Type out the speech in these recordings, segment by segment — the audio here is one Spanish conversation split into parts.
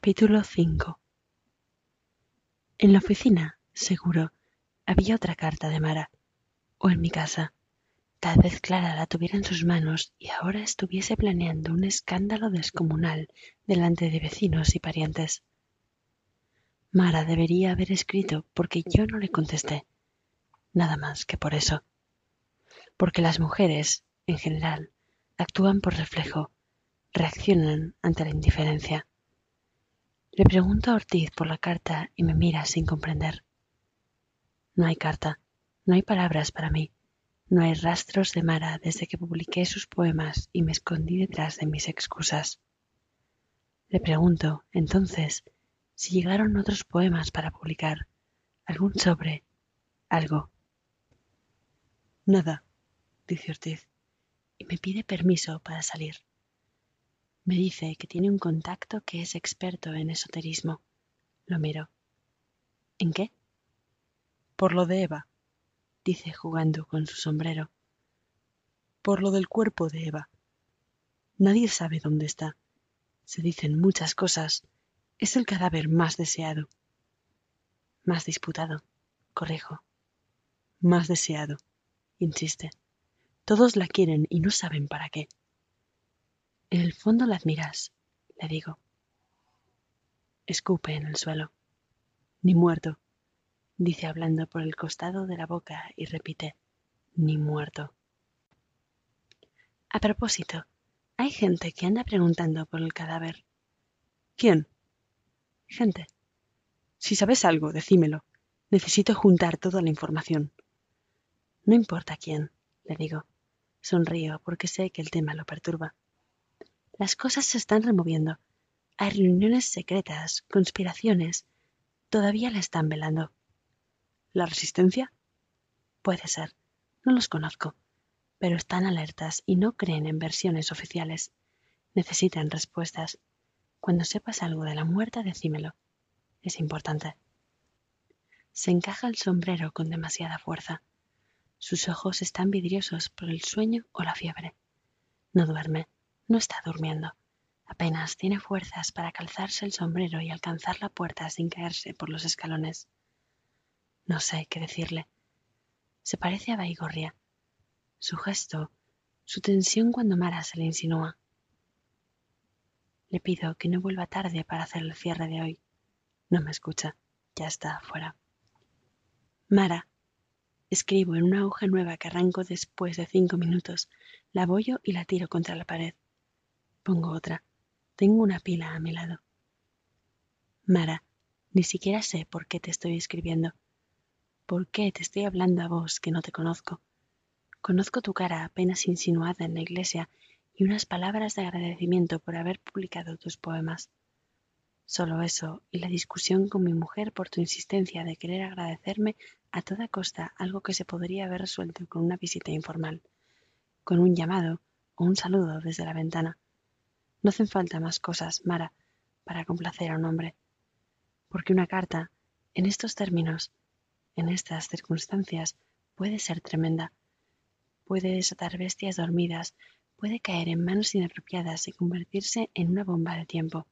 Capítulo 5 En la oficina, seguro, había otra carta de Mara. O en mi casa. Tal vez Clara la tuviera en sus manos y ahora estuviese planeando un escándalo descomunal delante de vecinos y parientes. Mara debería haber escrito porque yo no le contesté. Nada más que por eso. Porque las mujeres, en general, actúan por reflejo, reaccionan ante la indiferencia. Le pregunto a Ortiz por la carta y me mira sin comprender. No hay carta, no hay palabras para mí, no hay rastros de Mara desde que publiqué sus poemas y me escondí detrás de mis excusas. Le pregunto, entonces, si llegaron otros poemas para publicar, algún sobre, algo. Nada, dice Ortiz, y me pide permiso para salir. Me dice que tiene un contacto que es experto en esoterismo. Lo miro. ¿En qué? Por lo de Eva, dice jugando con su sombrero. Por lo del cuerpo de Eva. Nadie sabe dónde está. Se dicen muchas cosas. Es el cadáver más deseado. Más disputado, corrijo. Más deseado, insiste. Todos la quieren y no saben para qué. En el fondo la admiras, le digo. Escupe en el suelo. Ni muerto, dice hablando por el costado de la boca y repite, ni muerto. A propósito, hay gente que anda preguntando por el cadáver. ¿Quién? Gente. Si sabes algo, decímelo. Necesito juntar toda la información. No importa quién, le digo. Sonrío porque sé que el tema lo perturba. Las cosas se están removiendo. Hay reuniones secretas, conspiraciones. Todavía la están velando. ¿La resistencia? Puede ser. No los conozco. Pero están alertas y no creen en versiones oficiales. Necesitan respuestas. Cuando sepas algo de la muerte, decímelo. Es importante. Se encaja el sombrero con demasiada fuerza. Sus ojos están vidriosos por el sueño o la fiebre. No duerme. No está durmiendo. Apenas tiene fuerzas para calzarse el sombrero y alcanzar la puerta sin caerse por los escalones. No sé qué decirle. Se parece a Baigorria. Su gesto, su tensión cuando Mara se le insinúa. Le pido que no vuelva tarde para hacer el cierre de hoy. No me escucha. Ya está afuera. Mara. Escribo en una hoja nueva que arranco después de cinco minutos. La bollo y la tiro contra la pared. Pongo otra. Tengo una pila a mi lado. Mara, ni siquiera sé por qué te estoy escribiendo. ¿Por qué te estoy hablando a vos que no te conozco? Conozco tu cara apenas insinuada en la iglesia y unas palabras de agradecimiento por haber publicado tus poemas. Solo eso y la discusión con mi mujer por tu insistencia de querer agradecerme a toda costa algo que se podría haber resuelto con una visita informal, con un llamado o un saludo desde la ventana. No hacen falta más cosas, Mara, para complacer a un hombre. Porque una carta, en estos términos, en estas circunstancias, puede ser tremenda. Puede desatar bestias dormidas, puede caer en manos inapropiadas y convertirse en una bomba de tiempo.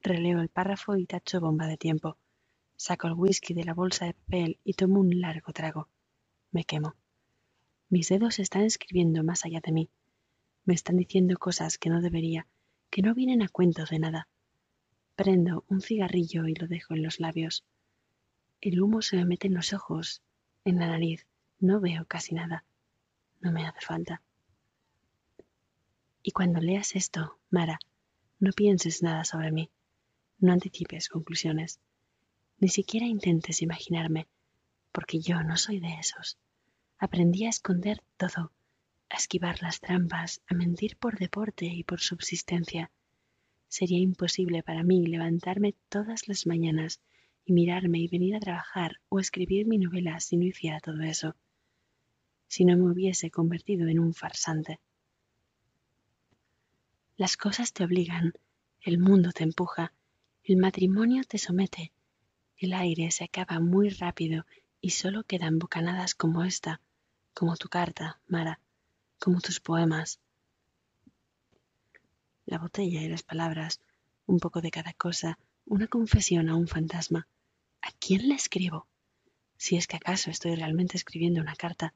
Releo el párrafo y tacho bomba de tiempo. Saco el whisky de la bolsa de papel y tomo un largo trago. Me quemo. Mis dedos están escribiendo más allá de mí. Me están diciendo cosas que no debería, que no vienen a cuento de nada. Prendo un cigarrillo y lo dejo en los labios. El humo se me mete en los ojos, en la nariz. No veo casi nada. No me hace falta. Y cuando leas esto, Mara, no pienses nada sobre mí. No anticipes conclusiones. Ni siquiera intentes imaginarme, porque yo no soy de esos. Aprendí a esconder todo a esquivar las trampas, a mentir por deporte y por subsistencia. Sería imposible para mí levantarme todas las mañanas y mirarme y venir a trabajar o escribir mi novela si no hiciera todo eso, si no me hubiese convertido en un farsante. Las cosas te obligan, el mundo te empuja, el matrimonio te somete, el aire se acaba muy rápido y solo quedan bocanadas como esta, como tu carta, Mara, como tus poemas. La botella y las palabras un poco de cada cosa, una confesión a un fantasma. ¿A quién le escribo? Si es que acaso estoy realmente escribiendo una carta.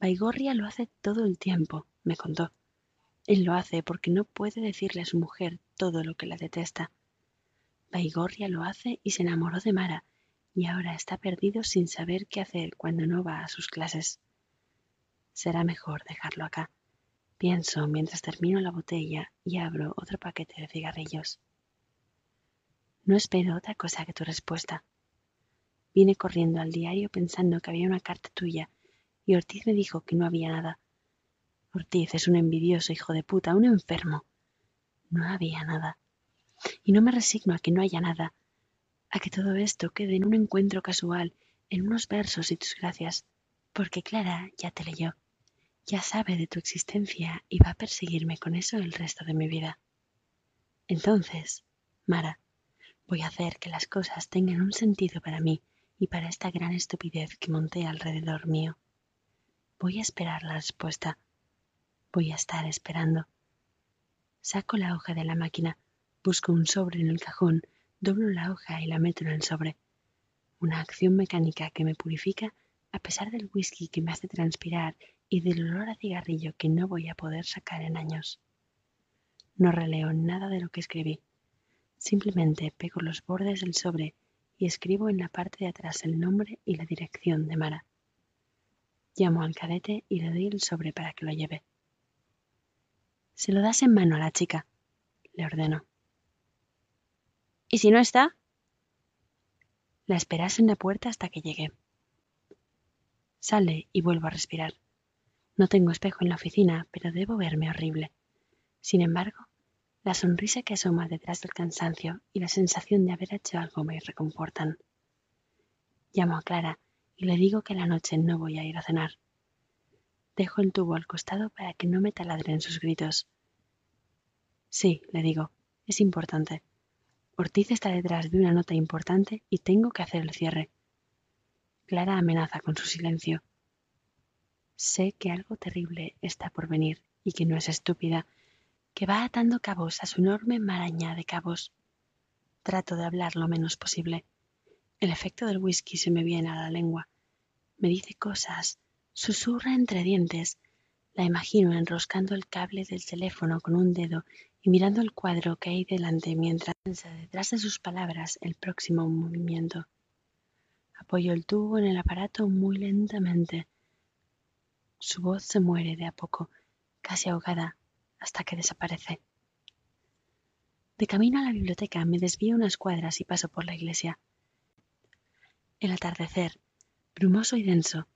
Baigorria lo hace todo el tiempo, me contó. Él lo hace porque no puede decirle a su mujer todo lo que la detesta. Baigorria lo hace y se enamoró de Mara, y ahora está perdido sin saber qué hacer cuando no va a sus clases. Será mejor dejarlo acá. Pienso mientras termino la botella y abro otro paquete de cigarrillos. No espero otra cosa que tu respuesta. Vine corriendo al diario pensando que había una carta tuya y Ortiz me dijo que no había nada. Ortiz es un envidioso hijo de puta, un enfermo. No había nada. Y no me resigno a que no haya nada, a que todo esto quede en un encuentro casual, en unos versos y tus gracias, porque Clara ya te leyó, ya sabe de tu existencia y va a perseguirme con eso el resto de mi vida. Entonces, Mara, Voy a hacer que las cosas tengan un sentido para mí y para esta gran estupidez que monté alrededor mío. Voy a esperar la respuesta. Voy a estar esperando. Saco la hoja de la máquina, busco un sobre en el cajón, doblo la hoja y la meto en el sobre. Una acción mecánica que me purifica a pesar del whisky que me hace transpirar y del olor a cigarrillo que no voy a poder sacar en años. No releo nada de lo que escribí. Simplemente pego los bordes del sobre y escribo en la parte de atrás el nombre y la dirección de Mara. Llamo al cadete y le doy el sobre para que lo lleve. Se lo das en mano a la chica, le ordeno. ¿Y si no está? La esperas en la puerta hasta que llegue. Sale y vuelvo a respirar. No tengo espejo en la oficina, pero debo verme horrible. Sin embargo, la sonrisa que asoma detrás del cansancio y la sensación de haber hecho algo me reconfortan. Llamo a Clara y le digo que la noche no voy a ir a cenar. Dejo el tubo al costado para que no me taladren sus gritos. Sí, le digo, es importante. Ortiz está detrás de una nota importante y tengo que hacer el cierre. Clara amenaza con su silencio. Sé que algo terrible está por venir y que no es estúpida que va atando cabos a su enorme maraña de cabos. Trato de hablar lo menos posible. El efecto del whisky se me viene a la lengua. Me dice cosas, susurra entre dientes. La imagino enroscando el cable del teléfono con un dedo y mirando el cuadro que hay delante mientras piensa detrás de sus palabras el próximo movimiento. Apoyo el tubo en el aparato muy lentamente. Su voz se muere de a poco, casi ahogada, hasta que desaparece. De camino a la biblioteca me desvío unas cuadras y paso por la iglesia. El atardecer, brumoso y denso,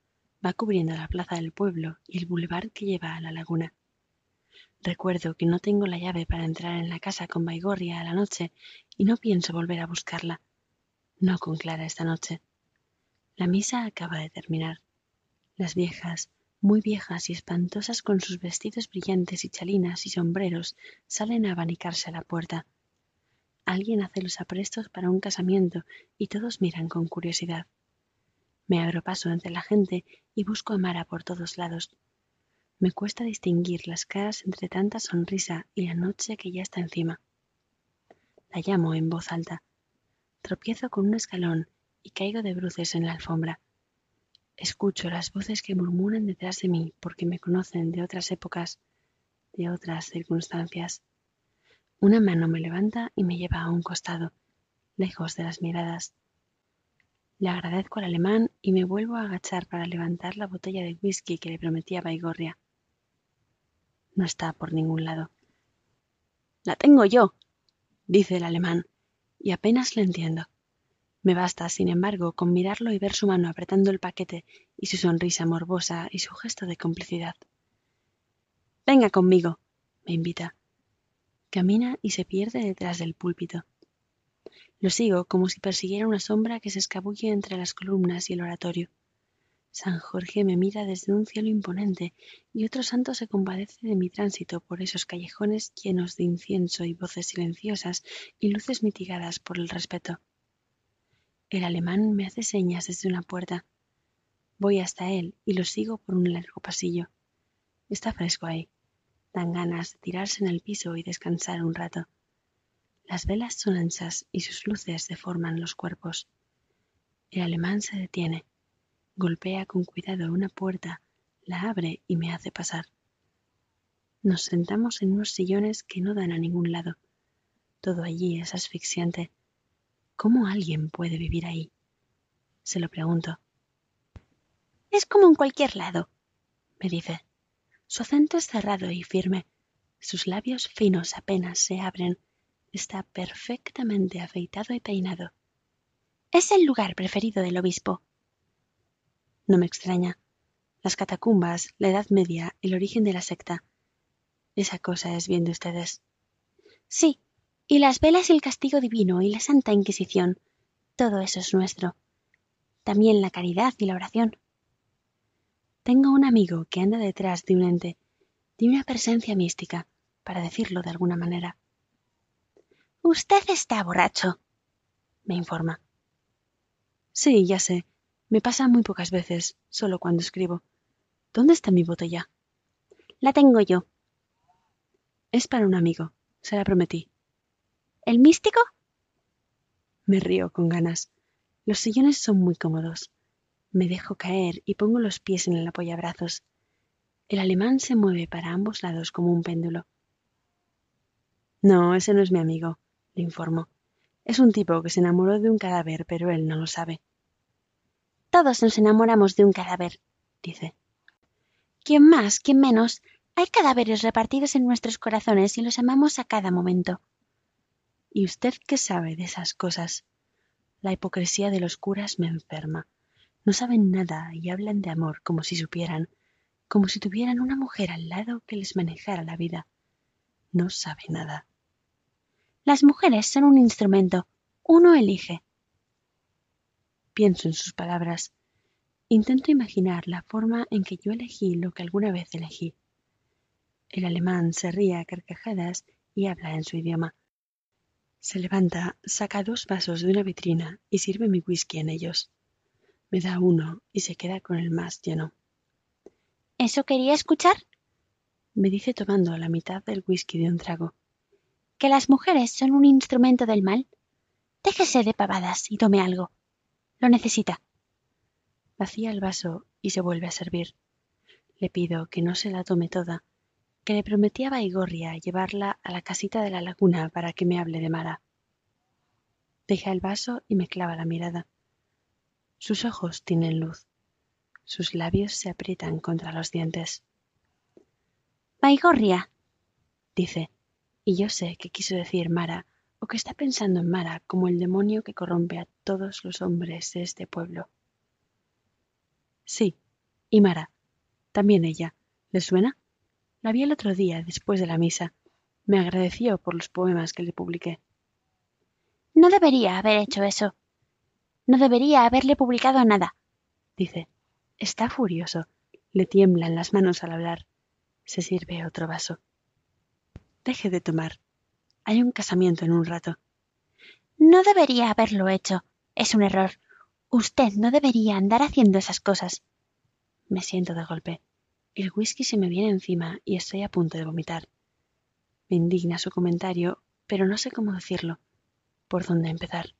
va cubriendo la plaza del pueblo y el bulevar que lleva a la laguna. Recuerdo que no tengo la llave para entrar en la casa con Baigorria a la noche y no pienso volver a buscarla. No con Clara esta noche. La misa acaba de terminar. Las viejas, muy viejas y espantosas con sus vestidos brillantes y chalinas y sombreros, salen a abanicarse a la puerta. Alguien hace los aprestos para un casamiento y todos miran con curiosidad. Me abro paso entre la gente y busco a Mara por todos lados. Me cuesta distinguir las caras entre tanta sonrisa y la noche que ya está encima. La llamo en voz alta. Tropiezo con un escalón y caigo de bruces en la alfombra. Escucho las voces que murmuran detrás de mí porque me conocen de otras épocas, de otras circunstancias. Una mano me levanta y me lleva a un costado, lejos de las miradas. Le agradezco al alemán y me vuelvo a agachar para levantar la botella de whisky que le prometía Baigorria. No está por ningún lado. La tengo yo, dice el alemán, y apenas le entiendo. Me basta, sin embargo, con mirarlo y ver su mano apretando el paquete y su sonrisa morbosa y su gesto de complicidad. Venga conmigo, me invita. Camina y se pierde detrás del púlpito. Lo sigo como si persiguiera una sombra que se escabulle entre las columnas y el oratorio. San Jorge me mira desde un cielo imponente y otro santo se compadece de mi tránsito por esos callejones llenos de incienso y voces silenciosas y luces mitigadas por el respeto. El alemán me hace señas desde una puerta. Voy hasta él y lo sigo por un largo pasillo. Está fresco ahí. Dan ganas de tirarse en el piso y descansar un rato. Las velas son anchas y sus luces deforman los cuerpos. El alemán se detiene, golpea con cuidado una puerta, la abre y me hace pasar. Nos sentamos en unos sillones que no dan a ningún lado. Todo allí es asfixiante. ¿Cómo alguien puede vivir ahí? Se lo pregunto. Es como en cualquier lado, me dice. Su acento es cerrado y firme. Sus labios finos apenas se abren. Está perfectamente afeitado y peinado. Es el lugar preferido del obispo. No me extraña. Las catacumbas, la Edad Media, el origen de la secta. Esa cosa es bien de ustedes. Sí, y las velas y el castigo divino y la Santa Inquisición. Todo eso es nuestro. También la caridad y la oración. Tengo un amigo que anda detrás de un ente, de una presencia mística, para decirlo de alguna manera. Usted está borracho, me informa. Sí, ya sé. Me pasa muy pocas veces, solo cuando escribo. ¿Dónde está mi botella? La tengo yo. Es para un amigo. Se la prometí. ¿El místico? Me río con ganas. Los sillones son muy cómodos. Me dejo caer y pongo los pies en el apoyabrazos. El alemán se mueve para ambos lados como un péndulo. No, ese no es mi amigo, le informo. Es un tipo que se enamoró de un cadáver, pero él no lo sabe. Todos nos enamoramos de un cadáver, dice. ¿Quién más, quién menos? Hay cadáveres repartidos en nuestros corazones y los amamos a cada momento. ¿Y usted qué sabe de esas cosas? La hipocresía de los curas me enferma. No saben nada y hablan de amor como si supieran, como si tuvieran una mujer al lado que les manejara la vida. No sabe nada. Las mujeres son un instrumento. Uno elige. Pienso en sus palabras. Intento imaginar la forma en que yo elegí lo que alguna vez elegí. El alemán se ríe a carcajadas y habla en su idioma. Se levanta, saca dos vasos de una vitrina y sirve mi whisky en ellos. Me da uno y se queda con el más lleno. ¿Eso quería escuchar? me dice tomando la mitad del whisky de un trago. ¿Que las mujeres son un instrumento del mal? Déjese de pavadas y tome algo. Lo necesita. Vacía el vaso y se vuelve a servir. Le pido que no se la tome toda, que le prometí a Baigorria llevarla a la casita de la laguna para que me hable de Mara. Deja el vaso y me clava la mirada. Sus ojos tienen luz. Sus labios se aprietan contra los dientes. Baigorria, dice, y yo sé que quiso decir Mara, o que está pensando en Mara como el demonio que corrompe a todos los hombres de este pueblo. Sí, y Mara. También ella. ¿Le suena? La vi el otro día, después de la misa. Me agradeció por los poemas que le publiqué. No debería haber hecho eso, no debería haberle publicado nada, dice. Está furioso. Le tiemblan las manos al hablar. Se sirve otro vaso. Deje de tomar. Hay un casamiento en un rato. No debería haberlo hecho. Es un error. Usted no debería andar haciendo esas cosas. Me siento de golpe. El whisky se me viene encima y estoy a punto de vomitar. Me indigna su comentario, pero no sé cómo decirlo. ¿Por dónde empezar?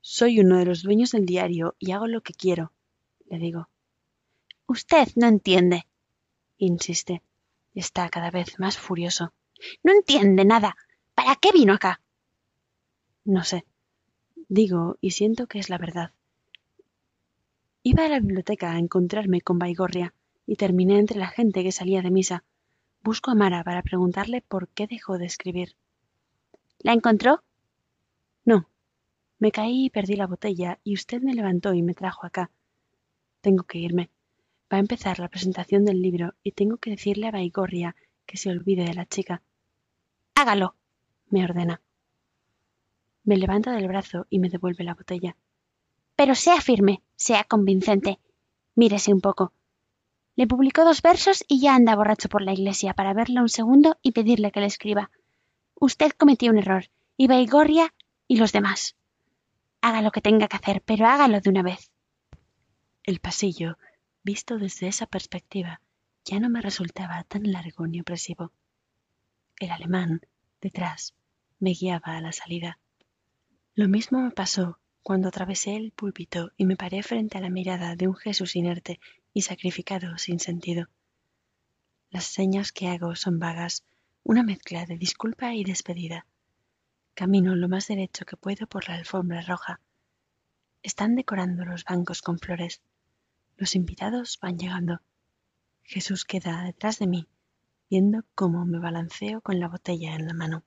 Soy uno de los dueños del diario y hago lo que quiero, le digo. Usted no entiende, insiste. Está cada vez más furioso. No entiende nada. ¿Para qué vino acá? No sé. Digo y siento que es la verdad. Iba a la biblioteca a encontrarme con Baigorria y terminé entre la gente que salía de misa. Busco a Mara para preguntarle por qué dejó de escribir. ¿La encontró? No, me caí y perdí la botella y usted me levantó y me trajo acá. Tengo que irme. Va a empezar la presentación del libro y tengo que decirle a Baigorria que se olvide de la chica. Hágalo, me ordena. Me levanta del brazo y me devuelve la botella. Pero sea firme, sea convincente. Mírese un poco. Le publicó dos versos y ya anda borracho por la iglesia para verla un segundo y pedirle que le escriba. Usted cometió un error, y Baigorria y los demás. Haga lo que tenga que hacer, pero hágalo de una vez. El pasillo, visto desde esa perspectiva, ya no me resultaba tan largo ni opresivo. El alemán, detrás, me guiaba a la salida. Lo mismo me pasó cuando atravesé el púlpito y me paré frente a la mirada de un Jesús inerte y sacrificado sin sentido. Las señas que hago son vagas, una mezcla de disculpa y despedida. Camino lo más derecho que puedo por la alfombra roja. Están decorando los bancos con flores. Los invitados van llegando. Jesús queda detrás de mí, viendo cómo me balanceo con la botella en la mano.